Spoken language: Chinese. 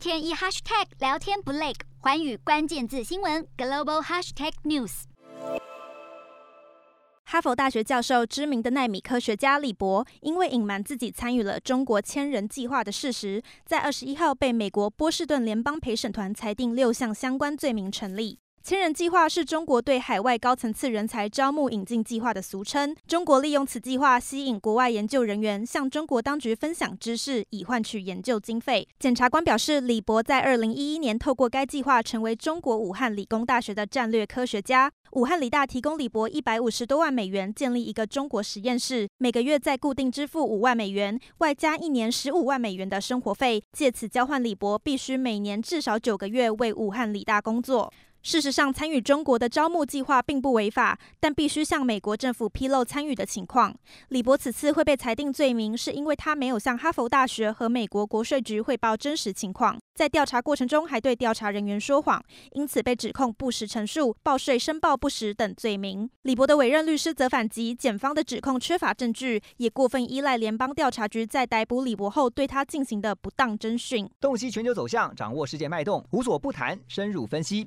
天一 hashtag 聊天不累，环宇关键字新闻 global hashtag news。哈佛大学教授、知名的纳米科学家李博，因为隐瞒自己参与了中国千人计划的事实，在二十一号被美国波士顿联邦陪审团裁定六项相关罪名成立。千人计划是中国对海外高层次人才招募引进计划的俗称。中国利用此计划吸引国外研究人员向中国当局分享知识，以换取研究经费。检察官表示，李博在二零一一年透过该计划成为中国武汉理工大学的战略科学家。武汉理大提供李博一百五十多万美元，建立一个中国实验室，每个月再固定支付五万美元，外加一年十五万美元的生活费，借此交换李博必须每年至少九个月为武汉理大工作。事实上，参与中国的招募计划并不违法，但必须向美国政府披露参与的情况。李博此次会被裁定罪名，是因为他没有向哈佛大学和美国国税局汇报真实情况，在调查过程中还对调查人员说谎，因此被指控不实陈述、报税申报不实等罪名。李博的委任律师则反击，检方的指控缺乏证据，也过分依赖联邦调查局在逮捕李博后对他进行的不当侦讯。洞悉全球走向，掌握世界脉动，无所不谈，深入分析。